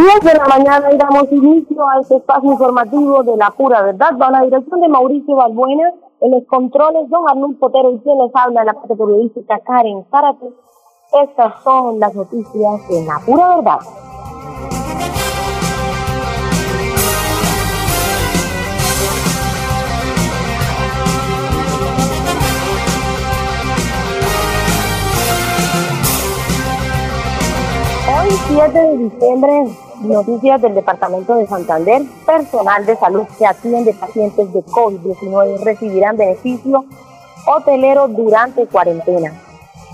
10 de la mañana y damos inicio a este espacio informativo de la pura verdad. Bajo la dirección de Mauricio Balbuena, en los controles, don Arnulfo Potero y quien les habla, la parte periodística Karen Zárate. Estas son las noticias de la pura verdad. Hoy, 7 de diciembre, noticias del Departamento de Santander. Personal de salud que atiende pacientes de COVID-19 recibirán beneficio hotelero durante cuarentena.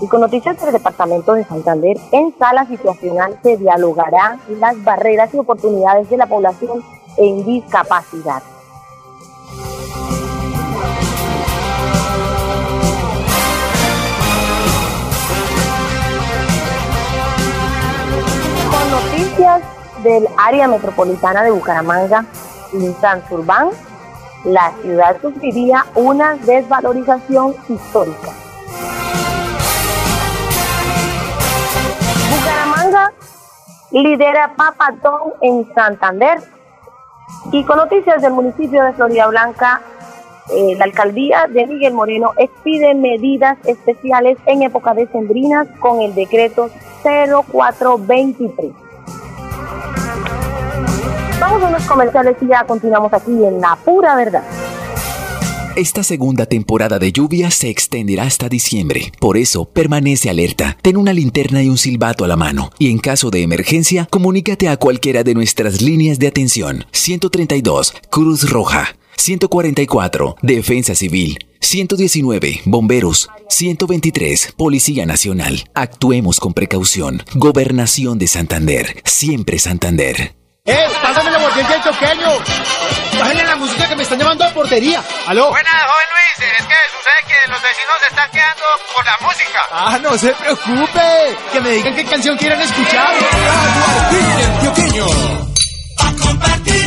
Y con noticias del Departamento de Santander, en sala situacional se dialogará las barreras y oportunidades de la población en discapacidad. noticias del área metropolitana de Bucaramanga y Santurbán, la ciudad sufriría una desvalorización histórica. Bucaramanga lidera Papatón en Santander. Y con noticias del municipio de Florida Blanca, eh, la alcaldía de Miguel Moreno expide medidas especiales en época decembrinas con el decreto 0423. Vamos a unos comerciales y ya continuamos aquí en La Pura Verdad. Esta segunda temporada de lluvia se extenderá hasta diciembre. Por eso, permanece alerta. Ten una linterna y un silbato a la mano. Y en caso de emergencia, comunícate a cualquiera de nuestras líneas de atención. 132, Cruz Roja. 144, Defensa Civil. 119, Bomberos. 123, Policía Nacional. Actuemos con precaución. Gobernación de Santander. Siempre Santander. ¡Eh! ¡Pásame la del choqueño! ¡Bájale la música que me están llamando a portería! ¡Aló! Buenas, joven Luis. Es que sucede que los vecinos se están quedando por la música. ¡Ah, no se preocupe! Que me digan qué canción quieren escuchar. ¡Aguardiente A compartir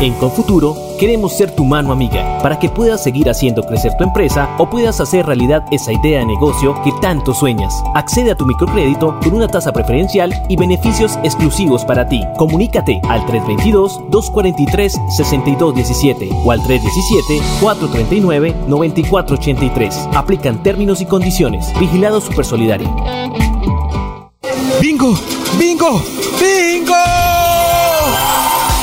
En Confuturo queremos ser tu mano amiga para que puedas seguir haciendo crecer tu empresa o puedas hacer realidad esa idea de negocio que tanto sueñas. Accede a tu microcrédito con una tasa preferencial y beneficios exclusivos para ti. Comunícate al 322-243-6217 o al 317-439-9483. Aplican términos y condiciones. Vigilado Supersolidario. ¡Bingo! ¡Bingo! ¡Bingo!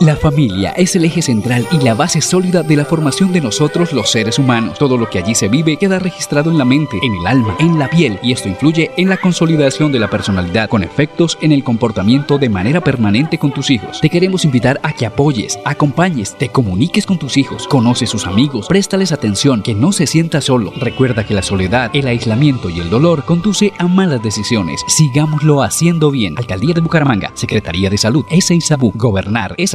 La familia es el eje central y la base sólida de la formación de nosotros los seres humanos. Todo lo que allí se vive queda registrado en la mente, en el alma, en la piel y esto influye en la consolidación de la personalidad con efectos en el comportamiento de manera permanente con tus hijos. Te queremos invitar a que apoyes, acompañes, te comuniques con tus hijos, conoce sus amigos, préstales atención, que no se sienta solo. Recuerda que la soledad, el aislamiento y el dolor conduce a malas decisiones. Sigámoslo haciendo bien. Alcaldía de Bucaramanga, Secretaría de Salud. Isabu, Gobernar es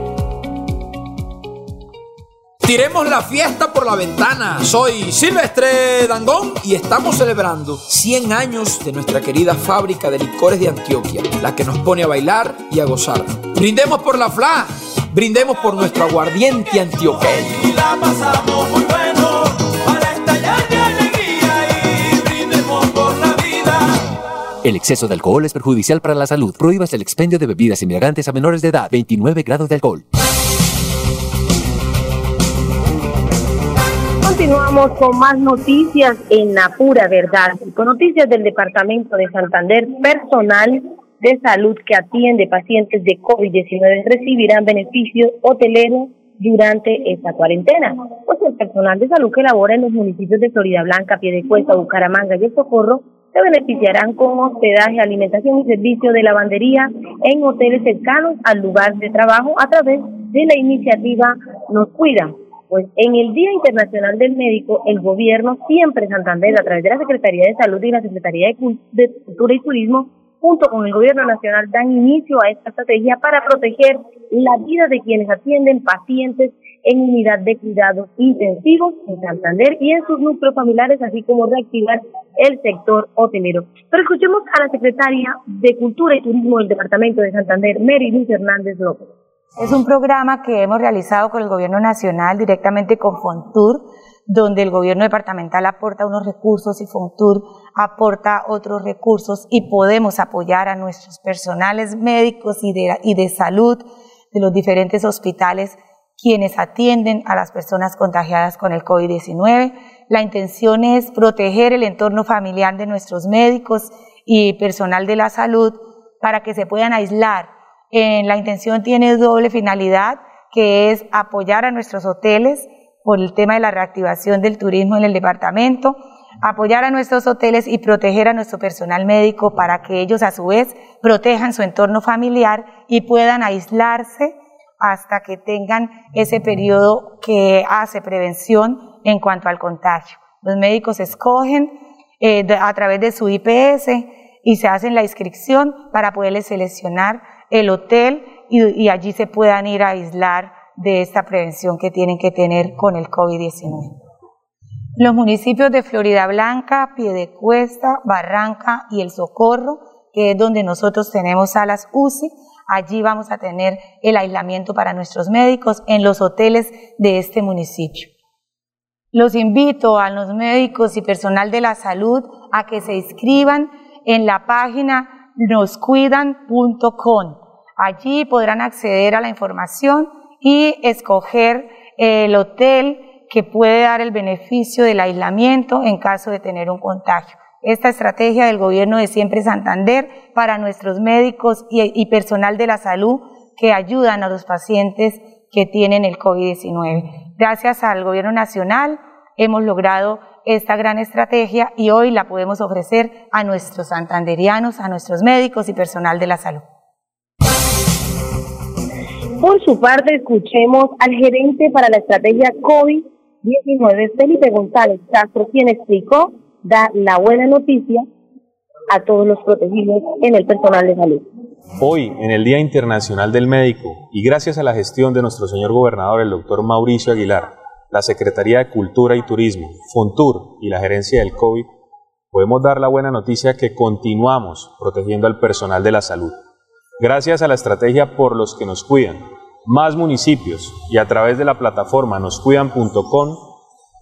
Tiremos la fiesta por la ventana. Soy Silvestre Dangón y estamos celebrando 100 años de nuestra querida fábrica de licores de Antioquia, la que nos pone a bailar y a gozar. Brindemos por la FLA, brindemos por nuestro aguardiente antioqueño. Y la pasamos muy bueno para estallar de alegría y brindemos por la vida. El exceso de alcohol es perjudicial para la salud. Prohíbas el expendio de bebidas embriagantes a menores de edad. 29 grados de alcohol. Continuamos con más noticias en la pura verdad. Con noticias del Departamento de Santander, personal de salud que atiende pacientes de COVID-19 recibirán beneficios hoteleros durante esta cuarentena. Pues el personal de salud que labora en los municipios de Florida Blanca, Piedecuesta, Bucaramanga y El Socorro se beneficiarán con hospedaje, alimentación y servicio de lavandería en hoteles cercanos al lugar de trabajo a través de la iniciativa Nos Cuida. Pues en el Día Internacional del Médico, el gobierno siempre Santander, a través de la Secretaría de Salud y la Secretaría de Cul- de Cultura y Turismo, junto con el gobierno nacional, dan inicio a esta estrategia para proteger la vida de quienes atienden pacientes en unidad de cuidados intensivos en Santander y en sus núcleos familiares, así como reactivar el sector hotelero. Pero escuchemos a la secretaria de Cultura y Turismo del Departamento de Santander, Mary Luz Hernández López. Es un programa que hemos realizado con el Gobierno Nacional directamente con Fontur, donde el Gobierno departamental aporta unos recursos y Fontur aporta otros recursos y podemos apoyar a nuestros personales médicos y de, y de salud de los diferentes hospitales quienes atienden a las personas contagiadas con el COVID-19. La intención es proteger el entorno familiar de nuestros médicos y personal de la salud para que se puedan aislar eh, la intención tiene doble finalidad, que es apoyar a nuestros hoteles por el tema de la reactivación del turismo en el departamento, apoyar a nuestros hoteles y proteger a nuestro personal médico para que ellos a su vez protejan su entorno familiar y puedan aislarse hasta que tengan ese periodo que hace prevención en cuanto al contagio. Los médicos escogen eh, a través de su IPS y se hacen la inscripción para poderles seleccionar el hotel y, allí se puedan ir a aislar de esta prevención que tienen que tener con el COVID-19. Los municipios de Florida Blanca, Piedecuesta, Barranca y El Socorro, que es donde nosotros tenemos salas UCI, allí vamos a tener el aislamiento para nuestros médicos en los hoteles de este municipio. Los invito a los médicos y personal de la salud a que se inscriban en la página noscuidan.com. Allí podrán acceder a la información y escoger el hotel que puede dar el beneficio del aislamiento en caso de tener un contagio. Esta estrategia del gobierno de Siempre Santander para nuestros médicos y, y personal de la salud que ayudan a los pacientes que tienen el COVID-19. Gracias al gobierno nacional hemos logrado esta gran estrategia y hoy la podemos ofrecer a nuestros santanderianos, a nuestros médicos y personal de la salud. Por su parte, escuchemos al gerente para la estrategia COVID-19, Felipe González Castro, quien explicó dar la buena noticia a todos los protegidos en el personal de salud. Hoy, en el Día Internacional del Médico, y gracias a la gestión de nuestro señor gobernador, el doctor Mauricio Aguilar, la Secretaría de Cultura y Turismo, Fontur y la gerencia del COVID, podemos dar la buena noticia que continuamos protegiendo al personal de la salud. Gracias a la estrategia por los que nos cuidan, más municipios y a través de la plataforma noscuidan.com,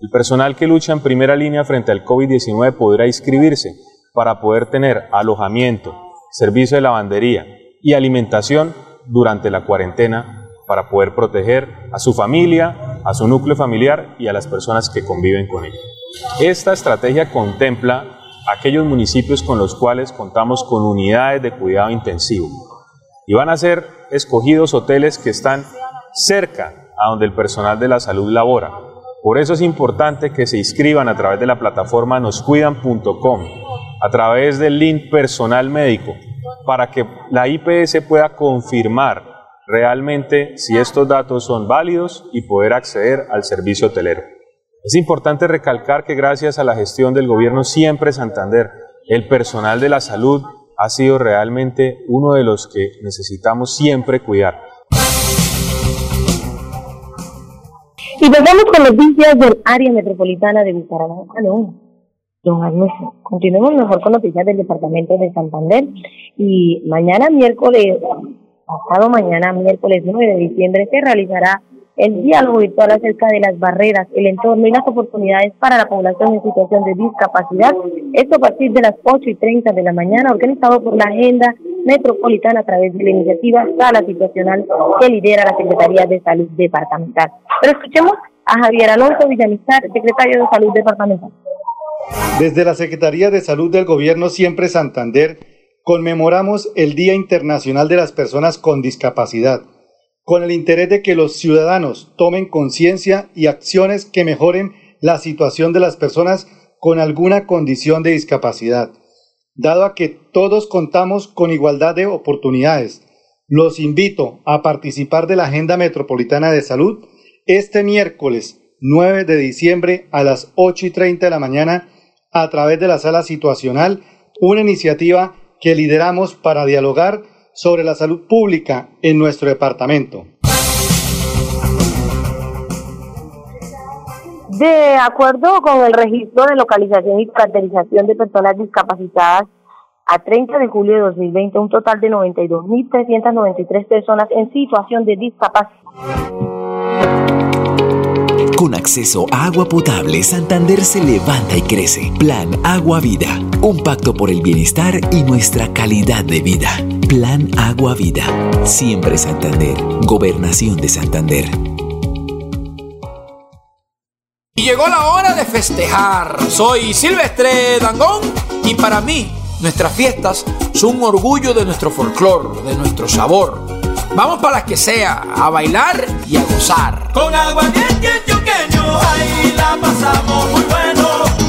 el personal que lucha en primera línea frente al COVID-19 podrá inscribirse para poder tener alojamiento, servicio de lavandería y alimentación durante la cuarentena para poder proteger a su familia, a su núcleo familiar y a las personas que conviven con ellos. Esta estrategia contempla aquellos municipios con los cuales contamos con unidades de cuidado intensivo y van a ser escogidos hoteles que están cerca a donde el personal de la salud labora. Por eso es importante que se inscriban a través de la plataforma noscuidan.com, a través del link personal médico, para que la IPS pueda confirmar realmente si estos datos son válidos y poder acceder al servicio hotelero. Es importante recalcar que gracias a la gestión del gobierno siempre Santander, el personal de la salud ha sido realmente uno de los que necesitamos siempre cuidar. Y pasamos con noticias del área metropolitana de Bucaramanga. No, don Agnes, continuemos mejor con noticias del departamento de Santander. Y mañana miércoles, pasado mañana miércoles 9 de diciembre, se realizará el diálogo virtual acerca de las barreras, el entorno y las oportunidades para la población en situación de discapacidad. Esto a partir de las 8 y 30 de la mañana, organizado por la Agenda Metropolitana a través de la iniciativa Sala Situacional que lidera la Secretaría de Salud Departamental. Pero escuchemos a Javier Alonso Villamizar, secretario de Salud Departamental. Desde la Secretaría de Salud del Gobierno Siempre Santander, conmemoramos el Día Internacional de las Personas con Discapacidad con el interés de que los ciudadanos tomen conciencia y acciones que mejoren la situación de las personas con alguna condición de discapacidad. Dado a que todos contamos con igualdad de oportunidades, los invito a participar de la Agenda Metropolitana de Salud este miércoles 9 de diciembre a las 8 y 30 de la mañana a través de la sala situacional, una iniciativa que lideramos para dialogar sobre la salud pública en nuestro departamento. De acuerdo con el registro de localización y caracterización de personas discapacitadas, a 30 de julio de 2020, un total de 92.393 personas en situación de discapacidad. Con acceso a agua potable, Santander se levanta y crece. Plan Agua Vida. Un pacto por el bienestar y nuestra calidad de vida. Plan Agua Vida. Siempre Santander. Gobernación de Santander. Y llegó la hora de festejar. Soy Silvestre Dangón y para mí nuestras fiestas son un orgullo de nuestro folclor, de nuestro sabor. Vamos para las que sea, a bailar y a gozar. Con agua antioqueño, ahí la pasamos muy bueno.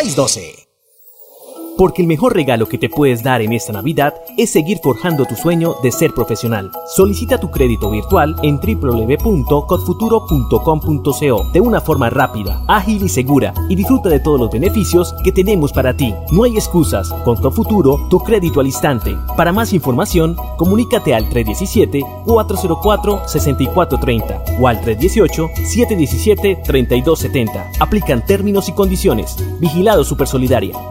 2612. Porque el mejor regalo que te puedes dar en esta Navidad es seguir forjando tu sueño de ser profesional. Solicita tu crédito virtual en www.codfuturo.com.co de una forma rápida, ágil y segura y disfruta de todos los beneficios que tenemos para ti. No hay excusas. Con Codfuturo, tu crédito al instante. Para más información, comunícate al 317-404-6430 o al 318-717-3270. Aplican términos y condiciones. Vigilado Supersolidaria.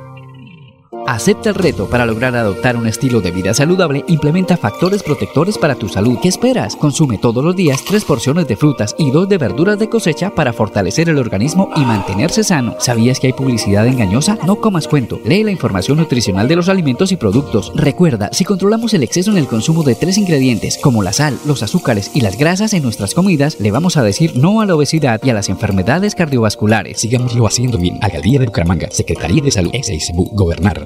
Acepta el reto para lograr adoptar un estilo de vida saludable. Implementa factores protectores para tu salud. ¿Qué esperas? Consume todos los días tres porciones de frutas y dos de verduras de cosecha para fortalecer el organismo y mantenerse sano. ¿Sabías que hay publicidad engañosa? No comas cuento. Lee la información nutricional de los alimentos y productos. Recuerda, si controlamos el exceso en el consumo de tres ingredientes, como la sal, los azúcares y las grasas en nuestras comidas, le vamos a decir no a la obesidad y a las enfermedades cardiovasculares. Sigámoslo haciendo bien. Alcaldía de Bucaramanga, Secretaría de Salud, SSBU, Gobernar,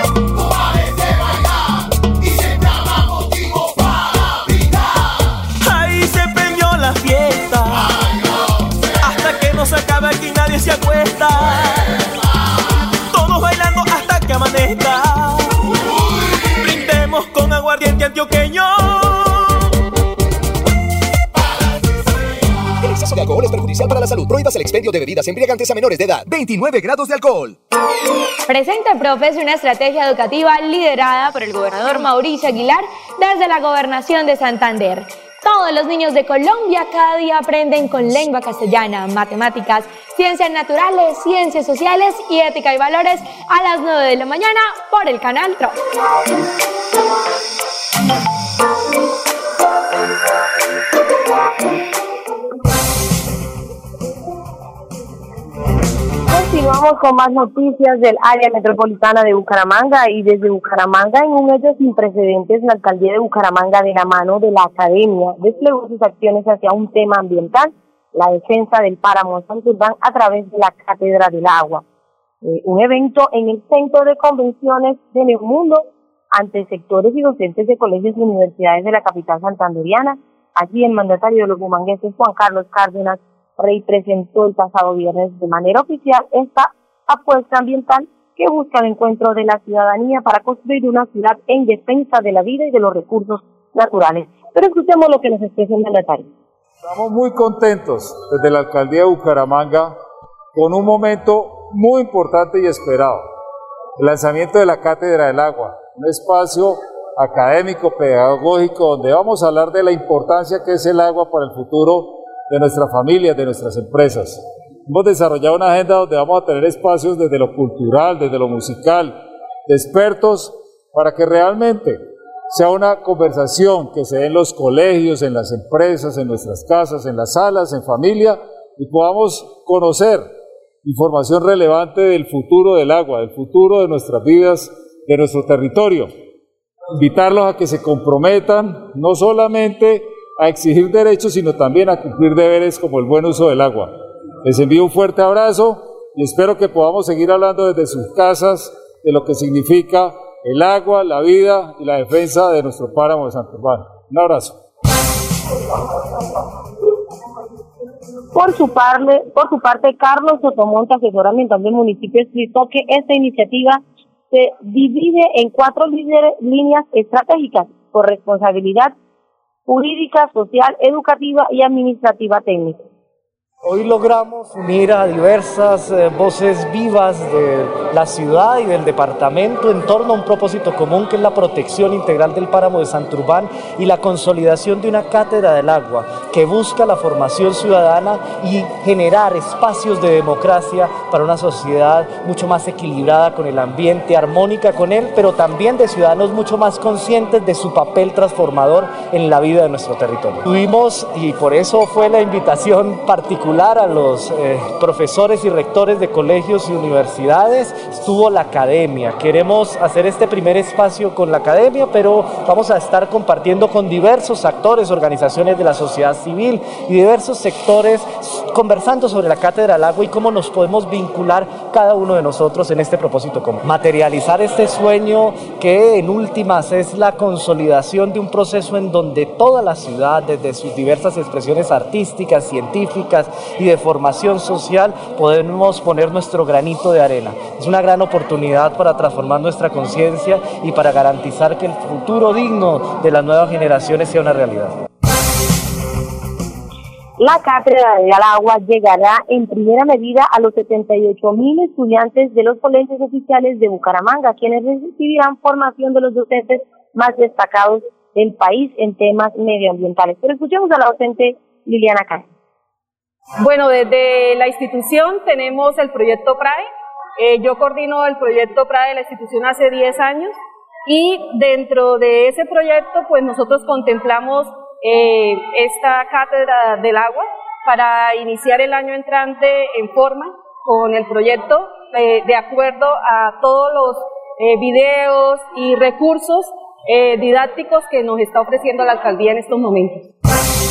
para la salud. Prohíbas el expendio de bebidas embriagantes a menores de edad. 29 grados de alcohol. Presenta Profes una estrategia educativa liderada por el gobernador Mauricio Aguilar desde la gobernación de Santander. Todos los niños de Colombia cada día aprenden con lengua castellana, matemáticas, ciencias naturales, ciencias sociales y ética y valores a las 9 de la mañana por el canal TRO. Continuamos con más noticias del área metropolitana de Bucaramanga y desde Bucaramanga en un hecho sin precedentes la alcaldía de Bucaramanga de la mano de la academia desplegó sus acciones hacia un tema ambiental, la defensa del páramo Santurbán a través de la Cátedra del Agua, Eh, un evento en el Centro de Convenciones de Neumundo ante sectores y docentes de colegios y universidades de la capital santanderiana. Allí el mandatario de los bumangueses Juan Carlos Cárdenas Rey presentó el pasado viernes de manera oficial esta apuesta ambiental que busca el encuentro de la ciudadanía para construir una ciudad en defensa de la vida y de los recursos naturales. Pero escuchemos lo que nos expresa el mandatario. Estamos muy contentos desde la alcaldía de Bucaramanga con un momento muy importante y esperado. El lanzamiento de la Cátedra del Agua, un espacio académico, pedagógico, donde vamos a hablar de la importancia que es el agua para el futuro de nuestras familias, de nuestras empresas. Hemos desarrollado una agenda donde vamos a tener espacios desde lo cultural, desde lo musical, de expertos, para que realmente sea una conversación que se dé en los colegios, en las empresas, en nuestras casas, en las salas, en familia, y podamos conocer información relevante del futuro del agua, del futuro de nuestras vidas, de nuestro territorio. Invitarlos a que se comprometan no solamente a exigir derechos, sino también a cumplir deberes como el buen uso del agua. Les envío un fuerte abrazo y espero que podamos seguir hablando desde sus casas de lo que significa el agua, la vida y la defensa de nuestro páramo de Santurbán. Un abrazo. Por su, parte, por su parte, Carlos Sotomonte, asesor ambiental del municipio, explicó que esta iniciativa se divide en cuatro líneas estratégicas por responsabilidad jurídica, social, educativa y administrativa técnica. Hoy logramos unir a diversas eh, voces vivas de la ciudad y del departamento en torno a un propósito común que es la protección integral del páramo de Santurbán y la consolidación de una cátedra del agua que busca la formación ciudadana y generar espacios de democracia para una sociedad mucho más equilibrada con el ambiente, armónica con él, pero también de ciudadanos mucho más conscientes de su papel transformador en la vida de nuestro territorio. Tuvimos, y por eso fue la invitación particular, a los eh, profesores y rectores de colegios y universidades, estuvo la academia. Queremos hacer este primer espacio con la academia, pero vamos a estar compartiendo con diversos actores, organizaciones de la sociedad civil y diversos sectores conversando sobre la cátedra del agua y cómo nos podemos vincular cada uno de nosotros en este propósito común. Materializar este sueño que en últimas es la consolidación de un proceso en donde toda la ciudad, desde sus diversas expresiones artísticas, científicas y de formación social, podemos poner nuestro granito de arena. Es una gran oportunidad para transformar nuestra conciencia y para garantizar que el futuro digno de las nuevas generaciones sea una realidad. La cátedra del agua llegará en primera medida a los 78 mil estudiantes de los colegios oficiales de Bucaramanga, quienes recibirán formación de los docentes más destacados del país en temas medioambientales. Pero escuchemos a la docente Liliana Cáceres. Bueno, desde la institución tenemos el proyecto PRAE. Eh, yo coordino el proyecto PRAE de la institución hace 10 años y dentro de ese proyecto pues nosotros contemplamos eh, esta cátedra del agua para iniciar el año entrante en forma con el proyecto eh, de acuerdo a todos los videos y recursos didácticos que nos está ofreciendo la alcaldía en estos momentos.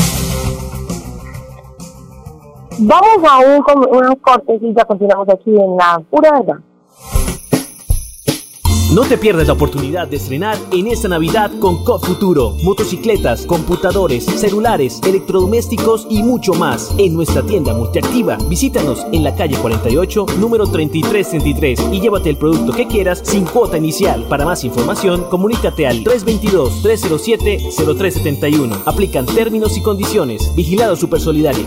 Vamos a un, unos cortes y ya continuamos aquí en la pura verdad. No te pierdas la oportunidad de estrenar en esta Navidad con COP Futuro. Motocicletas, computadores, celulares, electrodomésticos y mucho más en nuestra tienda multiactiva. Visítanos en la calle 48, número 3333 y llévate el producto que quieras sin cuota inicial. Para más información, comunícate al 322-307-0371. Aplican términos y condiciones. Vigilado Super Solidario.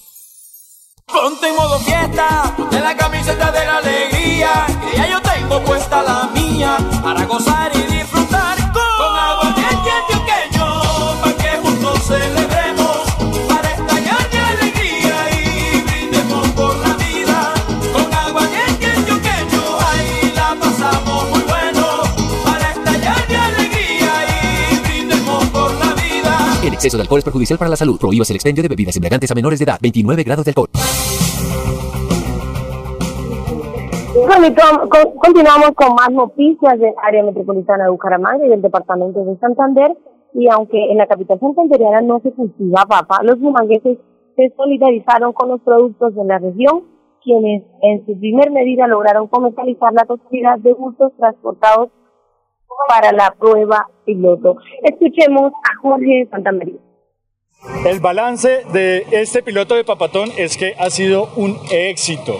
Ponte en modo fiesta, ponte la camiseta de la alegría, que ya yo tengo puesta la mía, para gozar y disfrutar con, con agua de para que juntos celebremos, para estallar de alegría y brindemos por la vida, con agua de ahí la pasamos muy bueno, para estallar de alegría y brindemos por la vida. El exceso de alcohol es perjudicial para la salud. Prohíbas el expendio de bebidas embriagantes a menores de edad. 29 grados de alcohol. Continuamos con más noticias del área metropolitana de Bucaramanga y del departamento de Santander. Y aunque en la capital santandereana no se cultiva papa, los bumangueses se solidarizaron con los productos de la región, quienes en su primer medida lograron comercializar la totalidad de bultos transportados para la prueba piloto. Escuchemos a Jorge Santamaría. El balance de este piloto de Papatón es que ha sido un éxito.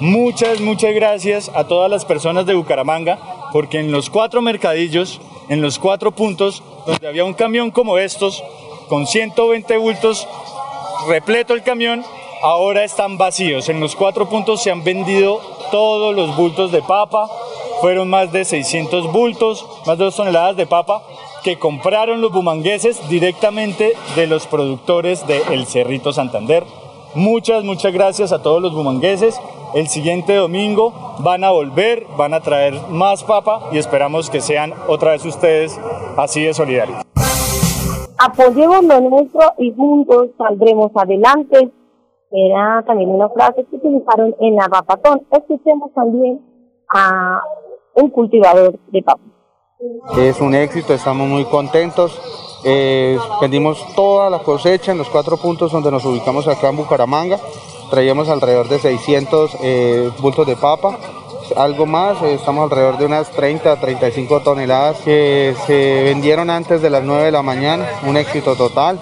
Muchas, muchas gracias a todas las personas de Bucaramanga, porque en los cuatro mercadillos, en los cuatro puntos, donde había un camión como estos, con 120 bultos, repleto el camión, ahora están vacíos. En los cuatro puntos se han vendido todos los bultos de papa, fueron más de 600 bultos, más de dos toneladas de papa que compraron los bumangueses directamente de los productores de El Cerrito Santander. Muchas, muchas gracias a todos los bumangueses. El siguiente domingo van a volver, van a traer más papa y esperamos que sean otra vez ustedes así de solidarios. apoyemos lo nuestro y juntos saldremos adelante. Era también una frase que utilizaron en la papatón. Escuchemos también a un cultivador de papa. Es un éxito, estamos muy contentos. Eh, vendimos toda la cosecha en los cuatro puntos donde nos ubicamos acá en Bucaramanga. Traíamos alrededor de 600 eh, bultos de papa, algo más, eh, estamos alrededor de unas 30, 35 toneladas que se vendieron antes de las 9 de la mañana. Un éxito total.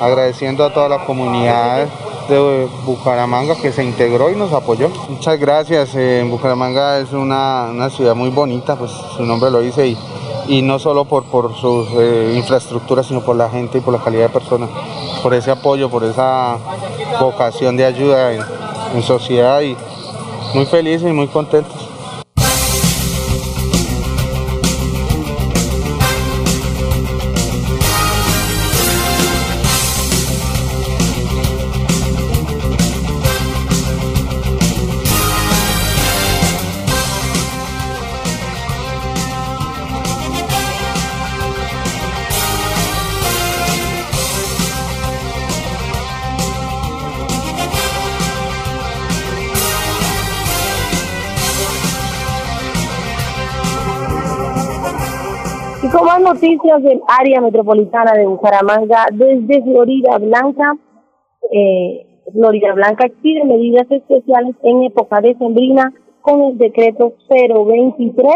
Agradeciendo a toda la comunidad de Bucaramanga que se integró y nos apoyó. Muchas gracias. eh, Bucaramanga es una, una ciudad muy bonita, pues su nombre lo dice, y, y no solo por, por sus infraestructuras, sino por la gente y por la calidad de personas, por ese apoyo, por esa vocación de ayuda en, en sociedad y muy felices y muy contentos. Noticias del área metropolitana de Bucaramanga, desde Florida Blanca, eh, Florida Blanca expide medidas especiales en época decembrina con el decreto 023,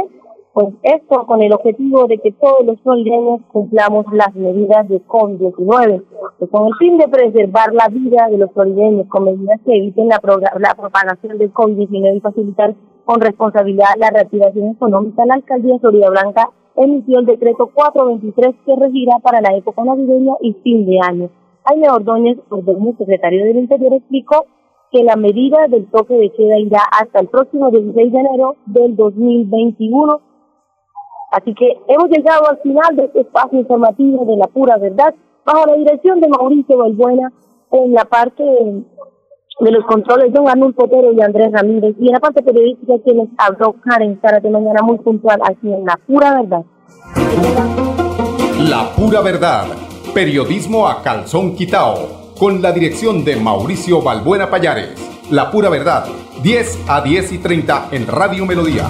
pues esto con el objetivo de que todos los florideños cumplamos las medidas de COVID-19, pues con el fin de preservar la vida de los florideños con medidas que eviten la, la propagación del COVID-19 y facilitar con responsabilidad la reactivación económica, la alcaldía de Florida Blanca emitió el decreto 423 que regirá para la época navideña y fin de año. Jaime Ordóñez, Ordóñez, secretario del Interior, explicó que la medida del toque de queda irá hasta el próximo 16 de enero del 2021. Así que hemos llegado al final de este espacio informativo de la pura verdad, bajo la dirección de Mauricio Valbuena, en la parte de los controles don Arnulfo Potero y Andrés Ramírez, y en la parte periodística quienes habló Karen Sara de mañana muy puntual aquí en La Pura Verdad. La Pura Verdad, periodismo a calzón quitao, con la dirección de Mauricio Balbuena Payares. La Pura Verdad, 10 a 10 y 30 en Radio Melodía.